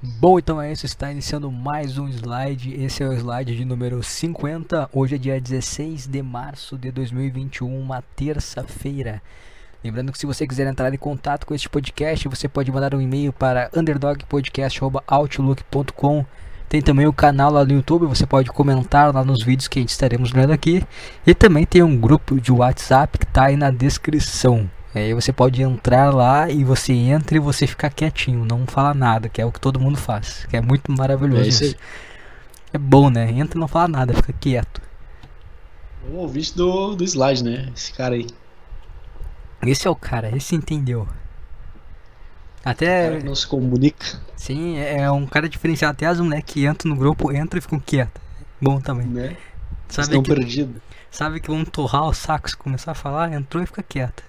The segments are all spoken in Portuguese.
Bom, então é isso, está iniciando mais um slide. Esse é o slide de número 50. Hoje é dia 16 de março de 2021, uma terça-feira. Lembrando que se você quiser entrar em contato com este podcast, você pode mandar um e-mail para underdogpodcast.outlook.com. Tem também o canal lá no YouTube, você pode comentar lá nos vídeos que a gente estaremos lendo aqui. E também tem um grupo de WhatsApp que está aí na descrição. Aí você pode entrar lá e você entra e você fica quietinho, não fala nada, que é o que todo mundo faz, que é muito maravilhoso. É isso. É bom, né? Entra e não fala nada, fica quieto. O ouvinte do, do slide, né? Esse cara aí. Esse é o cara, esse entendeu. O cara Até, não se comunica, sim, é um cara diferenciado. Até as mulheres que entram no grupo entram e ficam quietas. Bom também. né? Sabe Estão que, perdidos. sabe que vão torrar os sacos, começar a falar, entrou e fica quieta.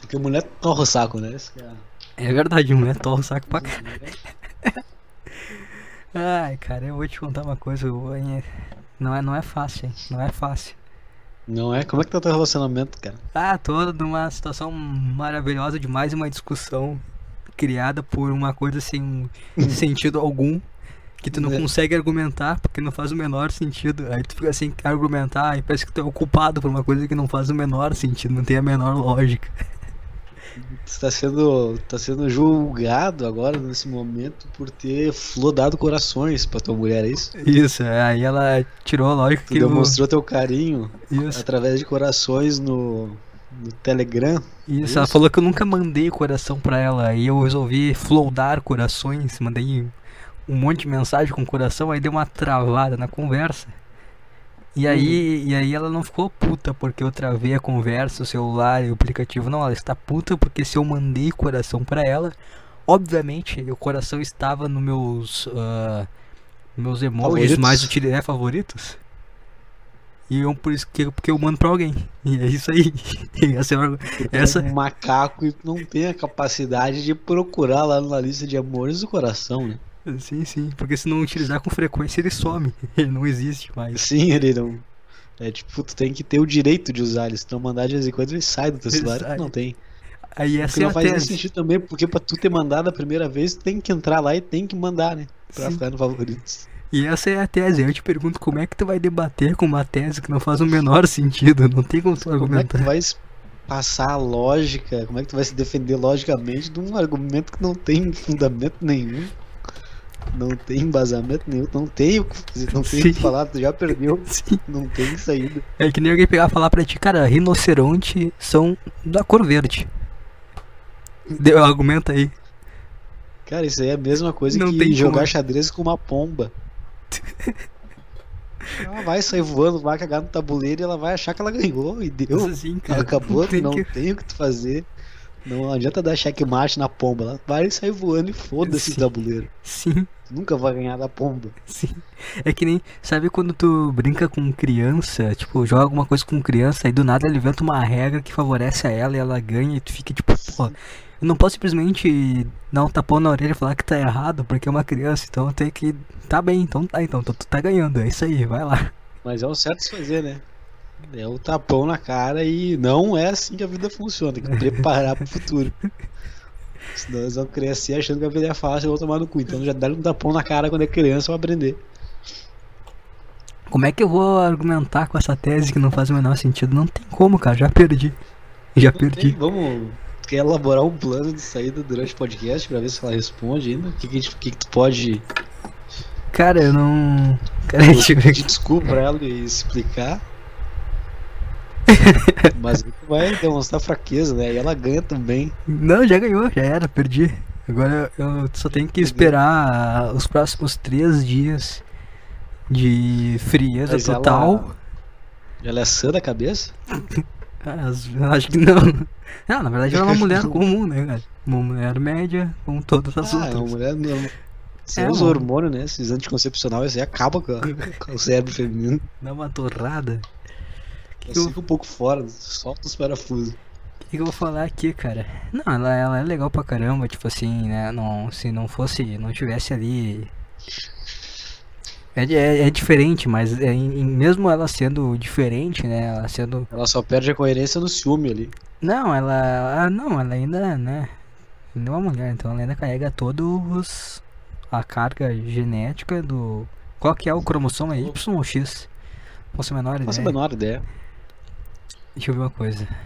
Porque mulher torra o saco, né? Cara. É verdade, mulher torra o saco pra cá. Ai, cara, eu vou te contar uma coisa. vou- Não é, não é fácil, hein? Não é fácil. Não é? Como é que tá o teu relacionamento, cara? Ah, tô numa situação maravilhosa de mais uma discussão criada por uma coisa sem sentido algum. Que tu não É. consegue argumentar porque não faz o menor sentido. Aí tu fica sem argumentar e parece que tu é o culpado por uma coisa que não faz o menor sentido, não tem a menor lógica. Tu tá sendo, tá sendo julgado agora, nesse momento, por ter flodado corações pra tua mulher, é isso? Isso, aí ela tirou a lógica Tu que eu... demonstrou teu carinho Isso, através de corações no, no Telegram. isso, ela Isso. falou que eu nunca mandei coração pra ela. Aí eu resolvi flodar corações, mandei um monte de mensagem com coração, aí deu uma travada na conversa. E aí, e aí ela não ficou puta porque eu travei a conversa, o celular e o aplicativo. Não, ela está puta porque se eu mandei coração pra ela, obviamente o coração estava nos meus ah, meus emojis Favoritos. mais utilizados, é, favoritos. E eu por isso que porque eu mando pra alguém. E é isso aí. Essa é a- Tu Essa- um macaco não tem a capacidade de procurar lá na lista de amores do coração, né? Sim, sim, porque se não utilizar com frequência ele some, ele não existe mais. Sim, ele não. É tipo, tu tem que ter o direito de usar ele. Se tu não mandar de vez em quando, ele sai do teu celular. sai. Tu não tem. Aí Porque essa é não faz nem tese. sentido também, porque pra tu ter mandado a primeira vez, tu tem que entrar lá e tem que mandar, né? Pra Sim. ficar no favoritos. E essa é a tese. Eu te pergunto como é que tu vai debater com uma tese que não faz o menor sentido, não tem como tu Como é que tu argumentar. vai passar a lógica? Como é que tu vai se defender logicamente de um argumento que não tem fundamento nenhum? Não tem embasamento nenhum, não tem o que fazer, não tem o que falar, tu já perdeu, Sim. não tem saída. É que nem alguém pegar e falar pra ti, cara, rinoceronte são da cor verde. Deu argumenta aí. Cara, isso aí é a mesma coisa Não que tem jogar como. xadrez com uma pomba. Ela vai sair voando, vai cagar no tabuleiro e ela vai achar que ela ganhou e deu. assim, cara. Acabou, tem não que- tem o que tu fazer. Não adianta dar checkmate na pomba, ela vai sair voando e foda-se o tabuleiro. Sim, Tu nunca vai ganhar da pomba. sim. É que nem, sabe quando tu brinca com criança, tipo, joga alguma coisa com criança e do nada ele inventa uma regra que favorece a ela e ela ganha e tu fica tipo, pô, eu não posso simplesmente dar um tapão na orelha e falar que tá errado porque é uma criança, então eu tenho que. Tá bem, então tá, então tu, tu tá ganhando, é isso aí, vai lá. Mas é o certo se fazer, né? É o tapão na cara e não é assim que a vida funciona. Tem que preparar pro futuro. Senão eles vão crescer achando que a vida é fácil e vão tomar no cu. Então já dá um tapão na cara quando é criança pra aprender. Como é que eu vou argumentar com essa tese que não faz o menor sentido? Não tem como, cara, já perdi. Já Não tem, perdi. vamos. tu Quer elaborar um plano de saída durante o podcast pra ver se ela responde ainda? O que, que, que que tu pode Cara, eu não. Cara, eu aqui. desculpa pra ela e explicar? Mas vai demonstrar fraqueza, né? E ela ganha também. Não, já ganhou, já era, perdi. Agora eu só tenho que esperar os próximos três dias de frieza Mas ela- total. Ela é sã da cabeça? Ah, as- acho que não. Não, na verdade ela é uma mulher comum, né, cara? Uma mulher média, como todas as Ah, é uma outras. mulher normal. Sem É, os hormônios, né? Esses anticoncepcionais aí acabam com, a- com o cérebro feminino. Dá uma torrada. O que, que, Ela eu- fica um pouco fora, solta os parafusos. que que eu vou falar aqui, cara? Não, ela, ela é legal pra caramba, tipo assim, né? Não, se não fosse, não tivesse ali. É, é, é diferente, mas é, em- mesmo ela sendo diferente, né? Ela sendo. Ela só perde a coerência no ciúme ali. Não, ela. ah, não, ela ainda, né? É uma mulher, então ela ainda carrega todos a carga genética do. Qual que é o cromossomo? É Y ou X? Posso menor ideia? menor ideia. Deixa eu ver uma coisa.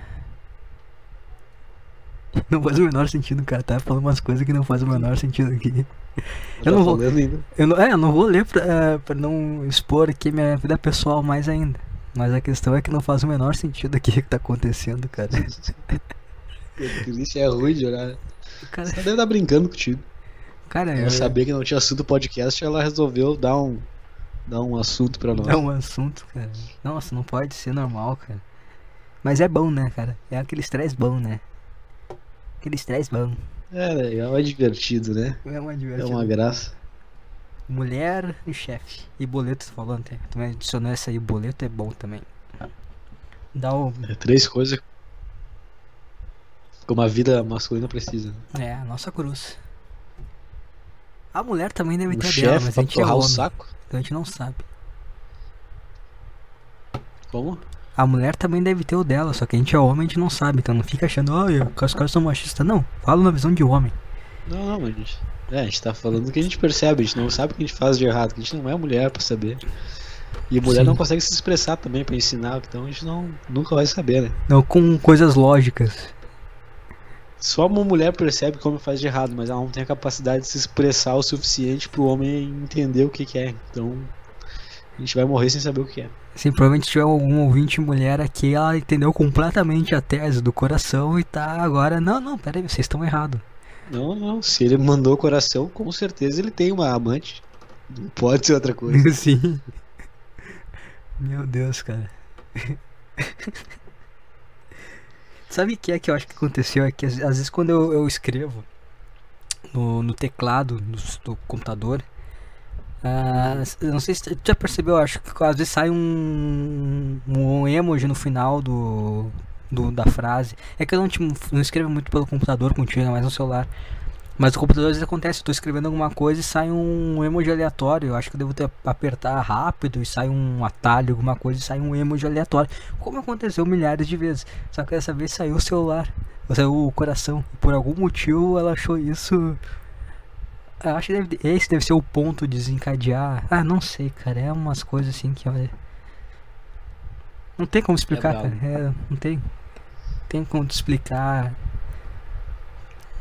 Não faz o menor sentido, cara. Tá falando umas coisas que não faz o menor sentido aqui. Eu não Tá vou- falando ainda. Eu não, é, eu não vou ler pra, eh, pra não expor aqui minha vida pessoal mais ainda. Mas a questão é que não faz o menor sentido aqui o que tá acontecendo, cara. O Christian é ruim de olhar. Cara, Ela deve estar brincando contigo. cara Eu eu sabia que não tinha assunto podcast, ela resolveu dar um, dar um assunto pra nós. É um assunto, cara. Nossa, não pode ser normal, cara. Mas é bom, né, cara? É aquele estresse bom, né? Aquele estresse bom. É legal, é divertido, né? É uma É uma graça. Mulher e chefe. E boleto, tu falou ontem. Tu me adicionou essa aí, boleto é bom também. Dá o. É três coisas como a vida masculina precisa. né? É, a nossa cruz. A mulher também deve Um ter dela, mas a gente é torrar o homem. saco. Então a gente não sabe. Como? A mulher também deve ter o dela, só que a gente é homem, a gente não sabe. Então não fica achando, olha, que os caras são machistas. Não, fala na visão de homem. Não, não, mas a gente. É, a gente tá falando do que a gente percebe, a gente não sabe o que a gente faz de errado, que a gente não é mulher pra saber. E mulher Sim. não consegue se expressar também pra ensinar, então a gente não, nunca vai saber, né? Não com coisas lógicas. Só uma mulher percebe como faz de errado, mas ela não tem a capacidade de se expressar o suficiente pro homem entender o que, que é. Então a gente vai morrer sem saber o que é. Assim, provavelmente tiver algum ouvinte mulher aqui, ela entendeu completamente a tese do coração e tá agora. Não, não, pera aí, vocês estão errados. Não, não. Se ele mandou o coração, com certeza ele tem uma amante. Não pode ser outra coisa. Sim. Meu Deus, cara. Sabe o que é que eu acho que aconteceu? É que às, vezes quando eu, eu escrevo no, no teclado do, do computador, eu não sei se tu já percebeu, eu acho que às vezes sai um, um emoji no final do, do- da frase. É que eu não, te- não escrevo muito pelo computador contigo, mais no celular. Mas o computador às vezes acontece, tô escrevendo alguma coisa e sai um emoji aleatório. Eu acho que eu devo ter apertar rápido e sai um atalho, alguma coisa e sai um emoji aleatório. Como aconteceu milhares de vezes. Só que dessa vez saiu o celular, saiu o coração. Por algum motivo ela achou isso. Eu acho que deve, esse deve ser o ponto de desencadear. Ah, não sei, cara. É umas coisas assim que olha. Não tem como explicar, brabo. cara. É, não tem. Tem como te explicar.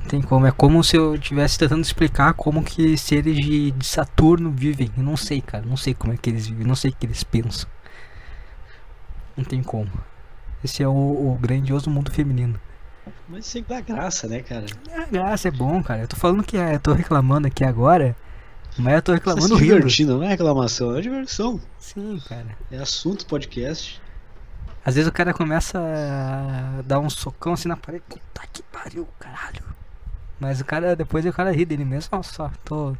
Não tem como. É como se eu estivesse tentando explicar como que seres de, de Saturno vivem. Eu não sei, cara. Não sei como é que eles vivem. Não sei o que eles pensam. Não tem como. Esse é o, o grandioso mundo feminino. Mas isso aí dá graça, né, cara? É graça, é bom, cara. Eu tô falando que é, eu tô reclamando aqui agora. Mas eu tô Tá reclamando se rindo. divertindo, não é reclamação, é diversão. Sim, cara. É assunto podcast. Às vezes o cara começa a dar um socão assim na parede. Puta que pariu, caralho. Mas o cara, depois o cara ri dele mesmo. Nossa, só, tô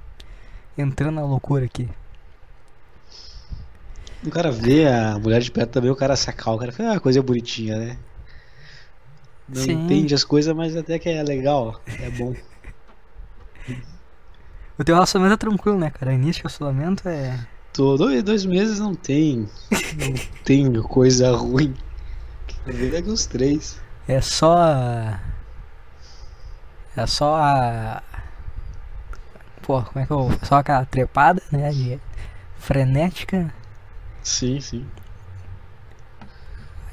entrando na loucura aqui. O cara vê a mulher de perto também, o cara sacar, o cara fica, ah, coisa bonitinha, né? Não Sim. entende as coisas, mas até que é legal, é bom. O teu relacionamento é tranquilo, né, cara? Início de relacionamento é. Tô dois, dois meses não tem. Não tem coisa ruim. Eu vejo aqui uns três. É só. É só a. Pô, como é que eu. Só aquela trepada, né? De frenética. Sim, sim.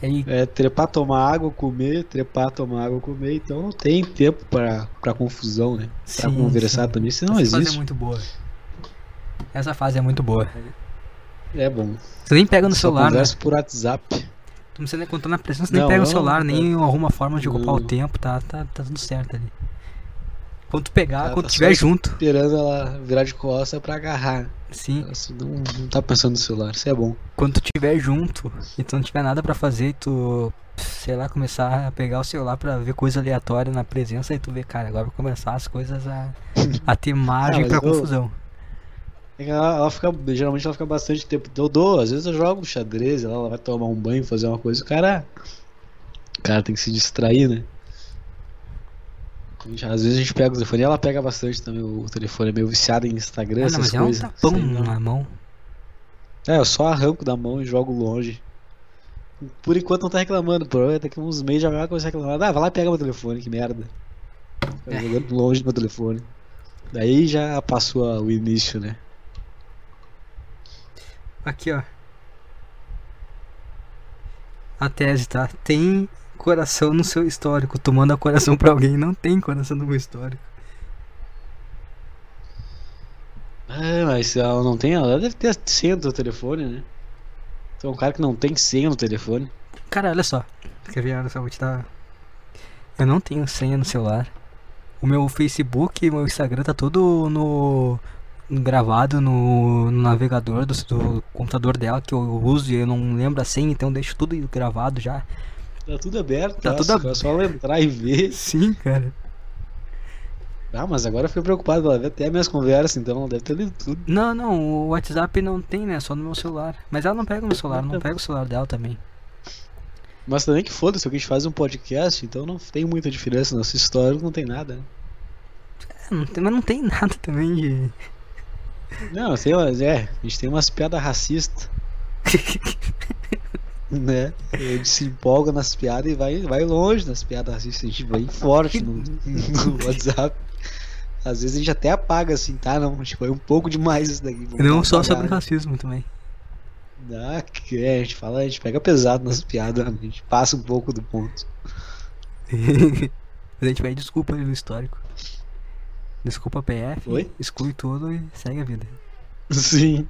Aí. É trepar, tomar água, comer, trepar, tomar água, comer. Então não tem tempo pra, pra confusão, né? Pra sim, conversar sim. também, isso não Essa fase é existe. muito boa. Essa fase é muito boa. É bom. Você nem pega no Só celular, né? conversa por WhatsApp. Precisa nem contar na pressão, você nem Não, pega o não, celular, não. nem arruma forma de ocupar o tempo, tá, tá, tá tudo certo ali. Quando tu pegar, Ela quando tá es- junto. Esperando ela virar de costa pra agarrar. Sim, não, não tá pensando no celular, isso é bom. quando tu estiver junto e tu não tiver nada pra fazer e tu, sei lá, começar a pegar o celular pra ver coisa aleatória na presença e tu vê, cara, agora vai começar as coisas a, a ter margem Ah, pra eu- confusão. É ela, ela fica, geralmente ela fica bastante tempo. Eu dou, às vezes eu jogo xadrez, ela, ela vai tomar um banho, fazer uma coisa, o cara. O cara tem que se distrair, né? Às vezes a gente pega o telefone e ela pega bastante também. O telefone é meio viciado em Instagram, Ah, não, essas mas é um coisas. tapão na mão. É, eu só arranco da mão e jogo longe. Por enquanto não tá reclamando, pô. Daqui uns meses já vai começar a reclamar. Ah, vai lá e pega meu telefone, que merda. Ficar jogando longe do meu telefone. Daí já passou o início, né? Aqui, ó. A tese, tá? Tem coração no seu histórico. Tu manda coração pra alguém, não tem coração no meu histórico. Ah, mas se ela não tem, ela deve ter senha do telefone, né? É um cara que não tem senha no telefone. Cara, olha só. Quer ver? Olha só, vou te dar. Eu não tenho senha no celular. O meu Facebook e meu Instagram tá todo no. gravado no, no navegador do, do computador dela que eu uso e eu não lembro a senha, então eu deixo tudo gravado já. Tá tudo aberto, Tá tá tudo É só entrar e ver. Sim, cara. Ah, mas agora eu fiquei preocupado, ela deve até minhas conversas, então ela deve ter lido tudo. Não, não, o WhatsApp não tem, né? Só no meu celular. Mas ela não pega o meu celular, não Então. pega o celular dela também. Mas também que foda-se, a gente faz um podcast, então não tem muita diferença. Nossa história não tem nada, né? É, não tem- mas não tem nada também de. Não, tem umas, é, a gente tem umas piadas racistas, né? A gente se empolga nas piadas e vai, vai longe nas piadas racistas, a gente vai forte no, no WhatsApp. Às vezes a gente até apaga assim, tá? Não, a gente foi um pouco demais isso daqui. não só apagar, sobre né? racismo também. Ah, que é, a gente fala, a gente pega pesado nas piadas, a gente passa um pouco do ponto. Mas a gente pede desculpa ali no histórico. Desculpa PF, Oi? exclui tudo e segue a vida. Sim.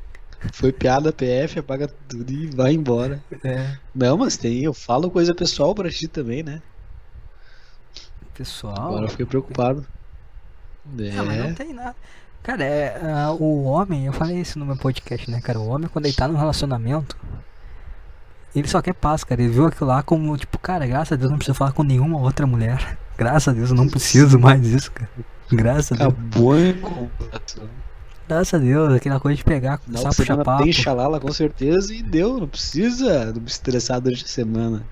Foi piada PF, apaga tudo e vai embora. É, Não, mas tem, eu falo coisa pessoal pra ti também, né? pessoal. Agora eu fiquei preocupado. Ah, mas não É. tem nada. Cara, é, ah, o homem, eu falei isso no meu podcast, né, cara? O homem, quando ele tá num relacionamento, ele só quer paz, cara. Ele viu aquilo lá como, tipo, cara, graças a Deus não preciso falar com nenhuma outra mulher. Graças a Deus eu não preciso mais disso, cara. Graças a Deus. Acabou em comparação. Graças a Deus, aquela coisa de pegar, a de puxar papo. tem xalala com certeza e deu, não precisa não me estressar durante a semana.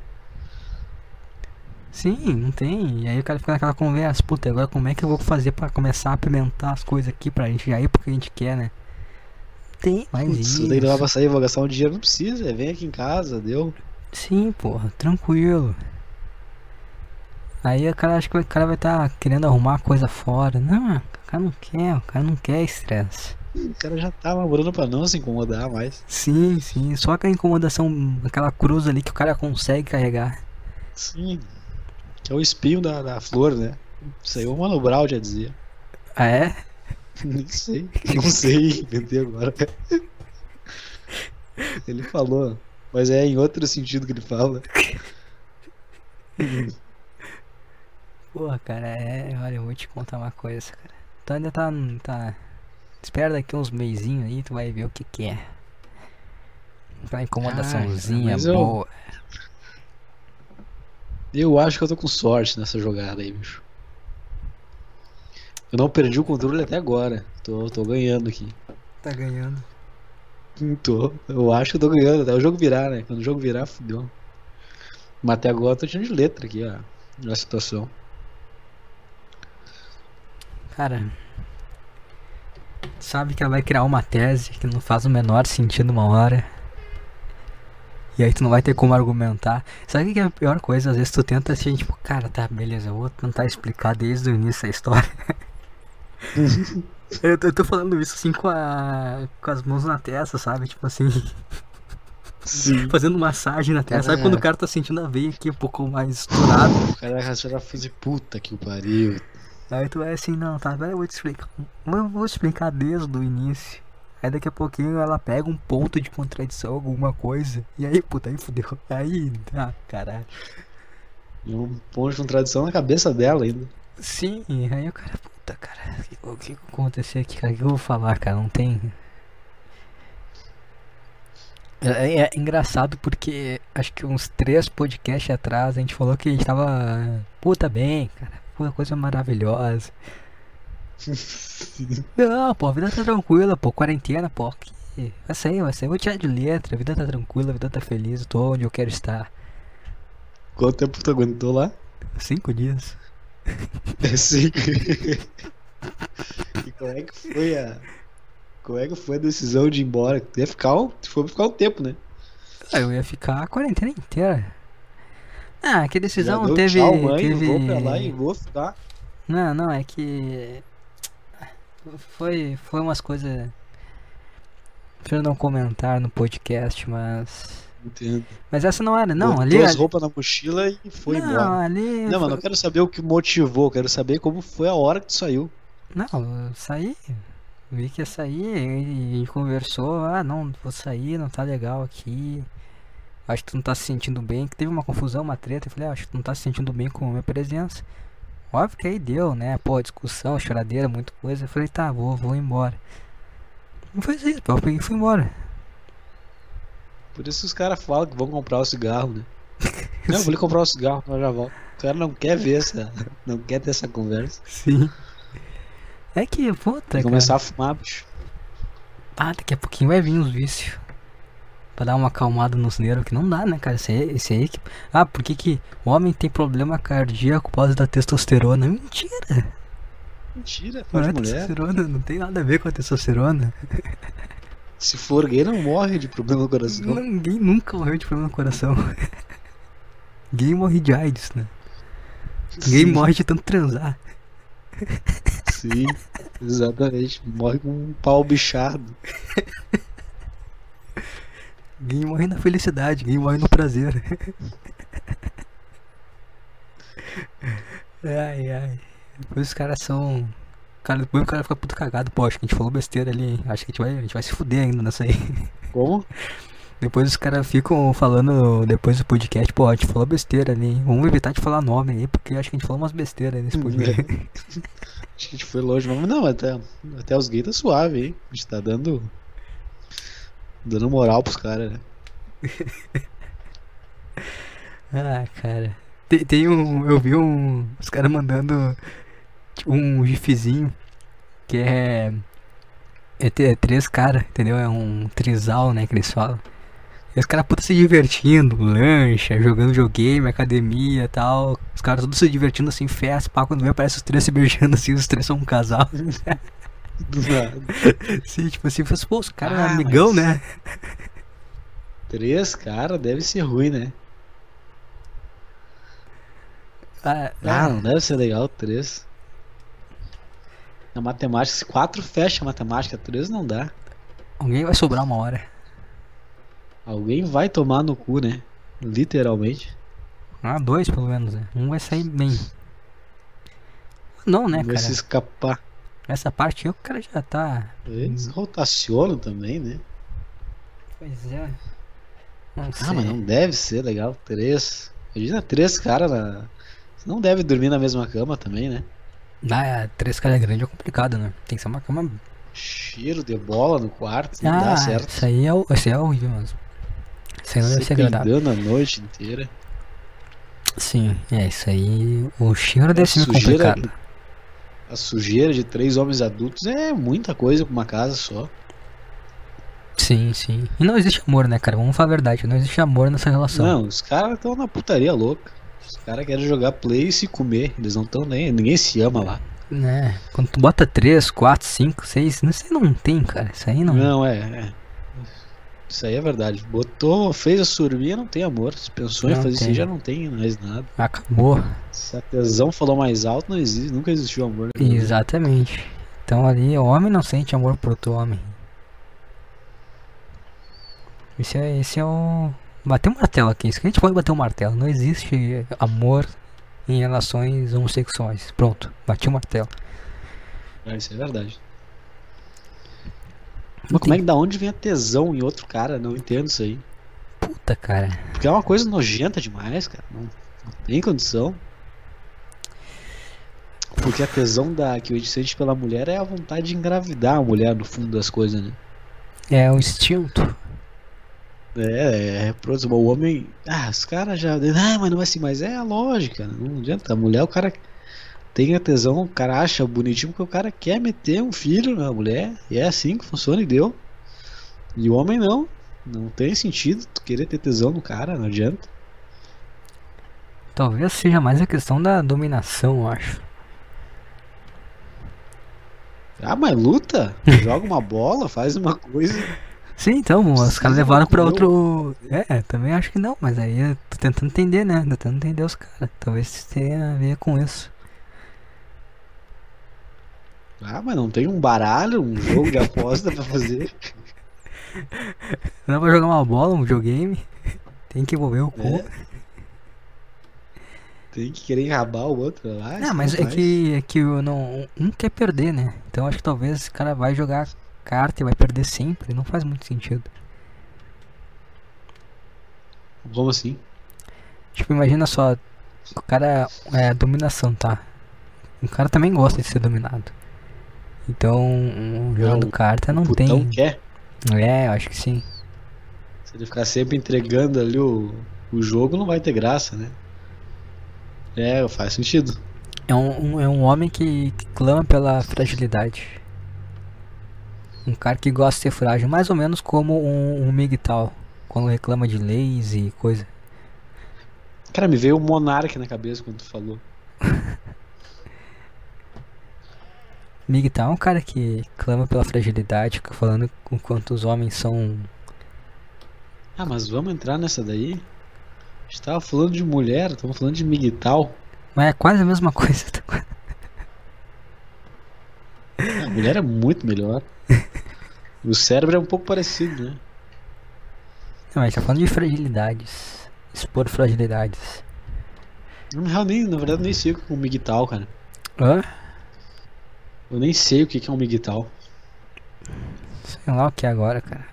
Sim, não tem. E aí o cara fica naquela conversa, puta, agora como é que eu vou fazer pra começar a apimentar as coisas aqui pra gente já ir porque a gente quer, né? Tem mais Putz, isso. que levar pra sair, vou gastar um dinheiro, não precisa, vem aqui em casa, deu. Sim, porra, tranquilo. Aí o cara acha que o cara vai estar querendo arrumar coisa fora. Não, cara não quer, o cara não quer estresse. O cara já tá namorando pra não se incomodar mais. Sim, sim, só aquela incomodação, aquela cruz ali que o cara consegue carregar. Sim. Que é o espinho da, da flor, né? Isso aí o Mano Brown já dizia. Ah, é? Nem sei. Não sei, inventei agora. Ele falou, mas é em outro sentido que ele fala. Porra, cara, é. Olha, eu vou te contar uma coisa, cara. Tu ainda tá. tá... Espera daqui uns meizinhos aí, tu vai ver o que que é. Aquela incomodaçãozinha eu- boa. Eu acho que eu tô com sorte nessa jogada aí, bicho. Eu não perdi o controle até agora. Tô, tô ganhando aqui. Tá ganhando. Tô. Eu acho que eu tô ganhando. Até o jogo virar, né? Quando o jogo virar, fudeu. Mas até agora eu tô tirando de letra aqui, ó. Na situação. Cara. Sabe que ela vai criar uma tese que não faz o menor sentido uma hora. E aí tu não vai ter como argumentar. Sabe o que é a pior coisa? Às vezes tu tenta assim, tipo, cara, tá, beleza, eu vou tentar explicar desde o início a história. eu, tô- eu tô falando isso assim com, a, com as mãos na testa, sabe? Tipo assim, Sim. fazendo massagem na testa. Sabe quando o cara tá sentindo a veia aqui um pouco mais estourado? O cara já fez puta que o pariu. Aí tu vai assim, não, tá, agora eu vou te explicar. Eu vou explicar desde o início. Aí daqui a pouquinho ela pega um ponto de contradição, alguma coisa. E aí, puta, aí fudeu. Aí, ah, caralho. Um ponto de contradição na cabeça dela ainda. Sim, aí o cara, puta, cara, o que, o que que aconteceu aqui, cara? O que eu vou falar, cara? Não tem. É, é engraçado porque acho que uns três podcasts atrás a gente falou que a gente tava. Puta bem, cara. Puta coisa maravilhosa. Não, pô, a vida tá tranquila, pô, quarentena, pô. Que... Vai sair, vai sair, vou tirar de letra, a vida tá tranquila, a vida tá feliz, tô onde eu quero estar. Quanto tempo tu aguentou lá? Cinco dias. É sim. e como é que foi a. Como é que foi a decisão de ir embora? Tu ia ficar um, tu foi ficar um tempo, né? Ah, eu ia ficar a quarentena inteira. Ah, que Já decisão deu teve. Tchau, mãe, teve... vou pra lá e vou ficar. Não, não, é que. Foi, foi umas coisas. Prefiro não comentar no podcast, mas. Entendo. Mas essa não era, não. Botou Ali. as ali- roupas na mochila e foi não, embora. ali. Não, mano, foi- eu quero saber o que motivou, quero saber como foi a hora que tu saiu. Não, saí. Vi que ia sair e conversou. Ah, não, vou sair, não tá legal aqui. Acho que tu não tá se sentindo bem. Que teve uma confusão, uma treta. Eu falei, ah, acho que tu não tá se sentindo bem com a minha presença. Óbvio que aí deu, né? Pô, discussão, choradeira, muita coisa. Eu falei, tá, vou, vou embora. Não foi isso, pô, eu peguei e fui embora. Por isso os caras falam que vão comprar o cigarro, né? Não, eu vou ali comprar o cigarro, eu já volto. O cara não quer ver essa. Não quer ter essa conversa. Sim. É que, puta, Vai cara. começar a fumar, bicho. Ah, daqui a pouquinho vai vir os vícios. Pra dar uma acalmada nos nervos, que não dá, né, cara? Esse aí, esse aí que. Ah, por que, que o homem tem problema cardíaco por causa da testosterona? Mentira! Mentira, Não é mulher. testosterona, não tem nada a ver com a testosterona. Se for gay, não morre de problema no coração. Ninguém nunca morreu de problema no coração. Ninguém morre de AIDS, né? Ninguém Sim, morre de tanto transar. Sim, exatamente. Morre com um pau bichado. Ninguém morre na felicidade, ninguém morre no prazer. ai, ai. Depois os caras são. Cara, depois o cara fica puto cagado. Pô, acho que a gente falou besteira ali, hein? Acho que a gente vai, a gente vai se fuder ainda nessa aí. Como? Depois os caras ficam falando, depois do podcast, pô, a gente falou besteira ali, hein? Vamos evitar de falar nome aí, porque acho que a gente falou umas besteiras nesse podcast. Acho que a gente foi longe, mas não, até, até os gays tá suave, hein? A gente tá dando. Dando moral pros caras, né? Ah, cara. Tem, tem um. Eu vi um. Os caras mandando um gifzinho que é. É, é três caras, entendeu? É um trisal, né? Que eles falam. E os caras puta se divertindo, lancha, jogando videogame, academia e tal. Os caras todos se divertindo assim, festa, pá, quando vem aparece os três se beijando assim, os três são um casal. Do nada. Sim, tipo assim, faz, pô, os caras Ah, é amigão, mas- né? Três, cara, deve ser ruim, né? Ah, Ah, não deve ser legal, três. Na matemática, se quatro fecha a matemática, três não dá. alguém vai sobrar uma hora. Alguém vai tomar no cu, né? Literalmente. Ah, dois pelo menos, né? Um vai sair bem. Não, né, vai cara? se escapar. Essa parte aí o cara já tá. Eles rotacionam também, né? Pois é. Não sei. Ah, mas não deve ser legal. Três. Imagina três caras na. Você não deve dormir na mesma cama também, né? Ah, é, três caras grandes é complicado, né? Tem que ser uma cama. Cheiro de bola no quarto, não ah, dá certo. isso aí é, o- isso aí é horrível mesmo. Isso aí não deve ser agradável. a noite inteira. Sim, é isso aí. O cheiro deve ser complicado. A sujeira de três homens adultos é muita coisa pra uma casa só. Sim, sim. E não existe amor, né, cara? Vamos falar a verdade. Não existe amor nessa relação. Não, os caras estão na putaria louca. Os caras querem jogar play e se comer. Eles não estão nem. Ninguém se ama lá. Né? Quando tu bota três, quatro, cinco, seis, isso aí não tem, cara. Isso aí não. Não, é, é. Isso aí é verdade. Botou, fez a surubinha, não tem amor. Se pensou em Não fazer isso aí, tem. já não tem mais nada. Acabou. Se a tesão falou mais alto, não existe, nunca existiu amor. Exatamente. Então ali, o homem não sente amor por outro homem. Esse é, esse é o. Bater um martelo aqui. Isso que a gente pode bater um martelo. Não existe amor em relações homossexuais. Pronto, bati o martelo. É, isso é verdade. Mas como é que da onde vem a tesão em outro cara? Não entendo isso aí. Puta, cara. Porque é uma coisa nojenta demais, cara. Não, não tem condição. Porque a tesão da, que a gente sente pela mulher é a vontade de engravidar a mulher no fundo das coisas, né? É o instinto. É, é, pronto, o homem. Ah, os caras já. Ah, mas não é assim, mas é a lógica, né? não adianta. A mulher, o cara tem a tesão, o cara acha bonitinho porque o cara quer meter um filho na mulher, e é assim que funciona e deu. E o homem não. Não tem sentido tu querer ter tesão no cara, não adianta. Talvez seja mais a questão da dominação, eu acho. Ah, mas luta, joga uma bola, faz uma coisa. Sim, então, os caras levaram pra outro. É, também acho que não, mas aí eu tô tentando entender, né? Tentando entender os caras. Talvez tenha a ver com isso. Ah, mas não tem um baralho, um jogo de aposta pra fazer? Não dá pra jogar uma bola, um videogame. Tem que envolver o cu. É. Tem que querer enrabar o outro lá. Não, mas é que, é que eu não, um quer perder, né? Então acho que talvez esse cara vai jogar carta e vai perder sempre. Não faz muito sentido. Como assim? Tipo, imagina só, o cara é dominação, tá? O cara também gosta de ser dominado. Então, um, jogando Não, carta não o tem. quer? É, acho que sim. Se ele ficar sempre entregando ali o, o jogo, não vai ter graça, né? É, faz sentido. É um, um- é um homem que, que clama pela fragilidade. Um cara que gosta de ser frágil, mais ou menos como um, um Migtal, quando reclama de leis e coisa. Cara, me veio o Monark na cabeça quando tu falou. Migtal é um cara que clama pela fragilidade, falando com quanto os homens são. Ah, mas vamos entrar nessa daí? A gente tava falando de mulher, estamos falando de migtal. Mas é quase a mesma coisa. tá? A mulher é muito melhor. O cérebro é um pouco parecido, né? Não, mas tá falando de fragilidades. Expor fragilidades. Real, nem, na verdade, nem sei o que é migtal, cara. Hã? Eu nem sei o que que é um migtal. Sei lá o que é agora, cara.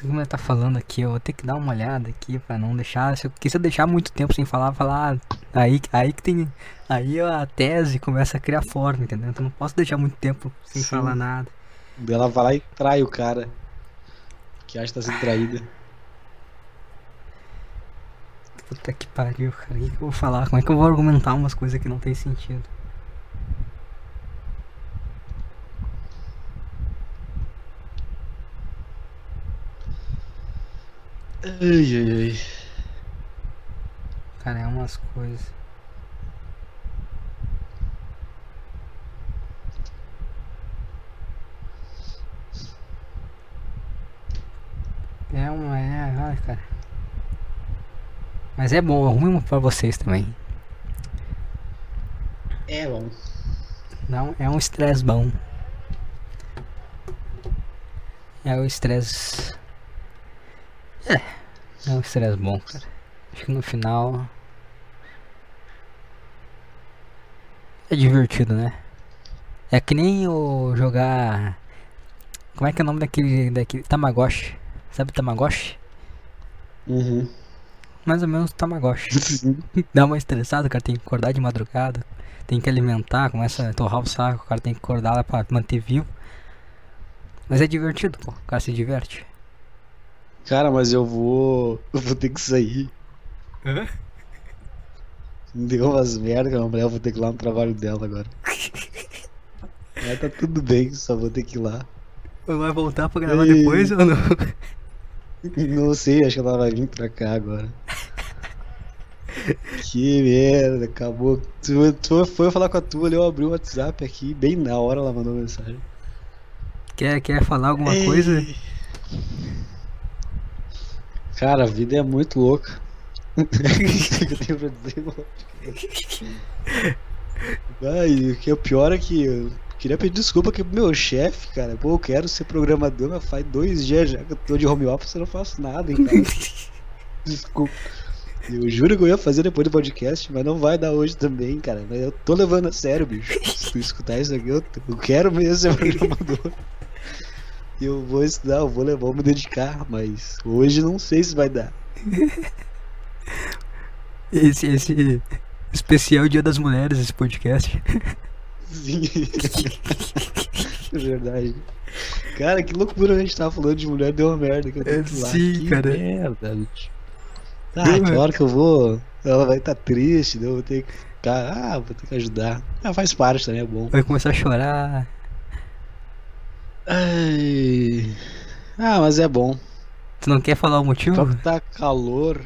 Como ele tá falando aqui, eu vou ter que dar uma olhada aqui pra não deixar. Se eu, porque se eu deixar muito tempo sem falar, falar. ah, Aí, aí que tem. Aí a tese começa a criar forma, entendeu? Então não posso deixar muito tempo sem Sim. falar nada. Ela vai lá e trai o cara. Que acha que tá sendo traída. Puta que pariu, cara. O que, que eu vou falar? Como é que eu vou argumentar umas coisas que não tem sentido? Ai, ai, ai. Cara, é umas coisas. É uma. É. Ai, cara. Mas é bom, arrume uma pra vocês também. É, bom. Não, é um estresse bom. É o estresse. É. É um estresse bom, cara. Acho que no final. É divertido, né? É que nem o jogar. Como é que é o nome daquele. daquele Tamagotchi? Sabe Tamagotchi? Uhum. Mais ou menos Tamagotchi. Dá uma estressada, o cara tem que acordar de madrugada, tem que alimentar, começa a torrar o saco, o cara tem que acordar lá pra manter vivo. Mas é divertido, pô, o cara se diverte. Cara, mas eu vou. Eu vou ter que sair. Deu umas merda a mulher, eu vou ter que ir lá no trabalho dela agora. Mas tá tudo bem, só vou ter que ir lá. Vai voltar pra gravar depois ou não? Não sei, acho que ela vai vir pra cá agora. Que merda, acabou. Tu, tu foi falar com a tua ali, eu abri o WhatsApp aqui, bem na hora ela mandou mensagem. Quer, quer falar alguma Ei. coisa? Cara, a vida é muito louca. O que eu tenho pra dizer? Vai, o que é o pior é que queria pedir desculpa aqui pro meu chefe, cara. Pô, eu quero ser programador, mas faz dois dias já que eu tô de home office e eu não faço nada casa. Desculpa. Eu juro que eu ia fazer depois do podcast, mas não vai dar hoje também, cara. Mas eu tô levando a sério, bicho. Se tu escutar isso aqui, eu, eu quero mesmo ser programador. Eu vou estudar, eu vou levar, vou me dedicar, mas hoje não sei se vai dar. Esse, esse especial Dia das Mulheres, esse podcast. Sim. é verdade. Cara, que loucura a gente tava falando de mulher, deu uma merda que eu tenho que ir lá. Sim, que cara. merda, bicho. Ah, Deu que merda. hora que eu vou. Ela vai estar triste, daí eu vou ter que ficar. Ah, vou ter que ajudar. Ah, faz parte também, é bom. Vai começar a chorar. Ai. Ah, mas é bom. Tu não quer falar o motivo? Só que tá calor.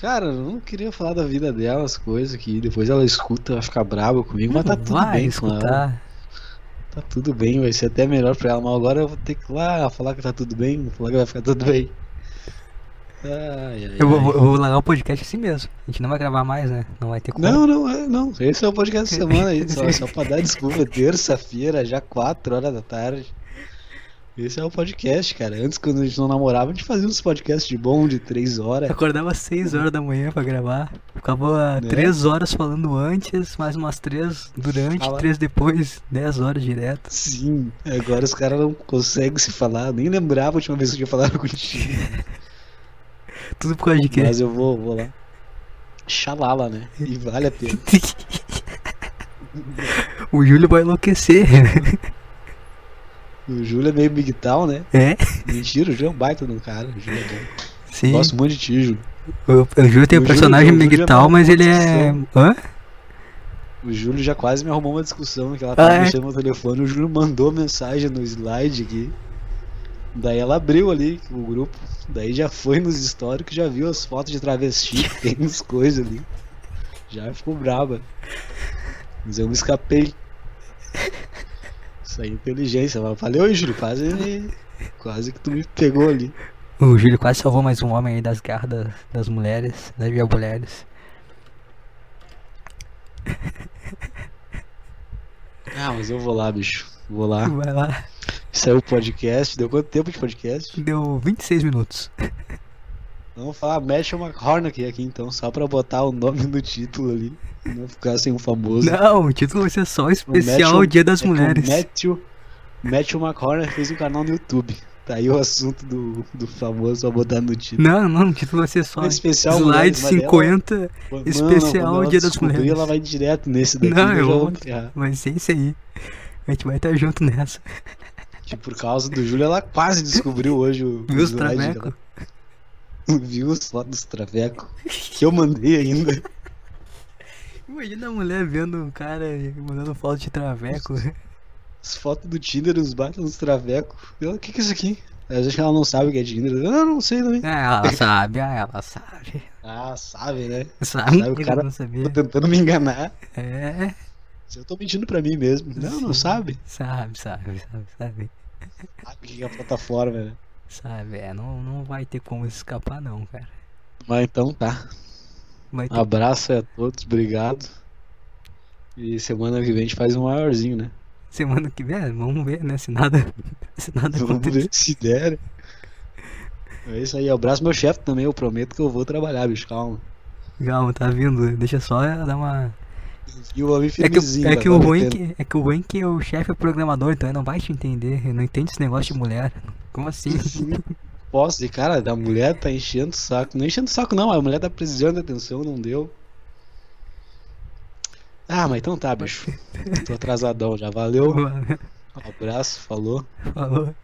Cara, eu não queria falar da vida dela, as coisas que depois ela escuta, vai ficar brava comigo, mas tá tudo vai bem com ela. escutar. Tá tudo bem, vai ser até melhor pra ela, mas agora eu vou ter que ir lá falar que tá tudo bem, falar que vai ficar tudo bem. Ai, ai, Eu vou, ai. eu vou largar o podcast assim mesmo. A gente não vai gravar mais, né? Não vai ter como. Não, não, é, não. Esse é o podcast da semana aí. Só, só pra dar desculpa. Terça-feira, já 4 horas da tarde. Esse é o podcast, cara. Antes, quando a gente não namorava, a gente fazia uns podcasts de bom, de 3 horas. Eu acordava às 6 horas da manhã pra gravar. Ficava Né? 3 horas falando antes, mais umas 3 durante, Fala. 3 depois, 10 horas direto. Sim, agora os caras não conseguem se falar. Nem lembrava a última vez que eu tinha falado contigo. Tudo por causa de quê? Mas eu vou, vou lá. Xalala, né? E vale a pena. o Júlio vai enlouquecer. O Júlio é meio Big Tal, né? É? Mentira, o Júlio é um baita um cara. O Júlio é bom. Sim. Gosto muito de ti, Júlio. O, o Júlio tem o Júlio- personagem Júlio Miguel, é mas uma ele é. Hã? O Júlio já quase me arrumou uma discussão que ela tava Ah, é? mexendo no telefone. O Júlio mandou mensagem no slide aqui. Daí ela abriu ali o grupo. Daí já foi nos históricos, já viu as fotos de travesti que tem as coisas ali. Já ficou braba. Mas eu me escapei. Isso aí é inteligência. Mas oi Júlio, quase, quase que tu me pegou ali. O Júlio quase salvou mais um homem aí das garras das, mulheres, das mulheres. Ah, mas eu vou lá, bicho. Vou lá. Vai lá. Saiu o podcast. Deu quanto tempo de podcast? Deu 26 minutos. Vamos falar Matthew McConaughey aqui então, só pra botar o nome no título ali. Não ficar sem um famoso. Não, o título vai ser só O especial Matthew- Dia das é o Mulheres. Matthew, Matthew McConaughey fez um canal no YouTube. Tá aí o assunto do, do famoso pra botar no título. Não, não, o título vai ser só Um especial Slide Mulheres, mas ela- 50, Mano, especial ela Dia das Mulheres. Ela vai direto nesse daqui. Não, eu vou- vai ser isso aí. A gente vai estar junto nessa. Que por causa do Júlio, ela quase descobriu hoje o, Viu o os slide traveco? dela. Viu as fotos dos traveco. Que eu mandei ainda. Imagina a mulher vendo um cara mandando foto de traveco. As fotos do Tinder, os batem nos traveco. Eu, O que que é isso aqui? Às vezes ela não sabe o que é Tinder. Eu "Ah, não sei também. Ah, ela sabe, ah, ela sabe. Ah, sabe, né? Sabe, Sabe, o cara- não sabia. Tô tentando me enganar. É, Se eu tô mentindo pra mim mesmo. Não, não sabe. sabe, sabe, sabe, sabe. Sabe o que é a plataforma, né? Sabe, é, não, não vai ter como escapar não, cara. Mas então tá. Abraço a todos, obrigado. E semana que vem a gente faz um maiorzinho, né? Semana que vem, é, vamos ver, né? Se nada, se nada Vamos acontecer. ver se der. É isso aí, abraço meu chefe também, eu prometo que eu vou trabalhar, bicho, calma. Calma, tá vindo. Deixa só dar uma. E o homem É que, é que o ruim batendo. que, é que o ruim que o chefe é programador, então ele não vai te entender. Ele não entende esse negócio de mulher. Como assim? Posso, e cara, a mulher tá enchendo o saco. Não enchendo o saco, não, a mulher tá precisando de atenção, não deu. Ah, mas então tá, bicho. Tô atrasadão já, valeu. Um abraço, falou. Falou.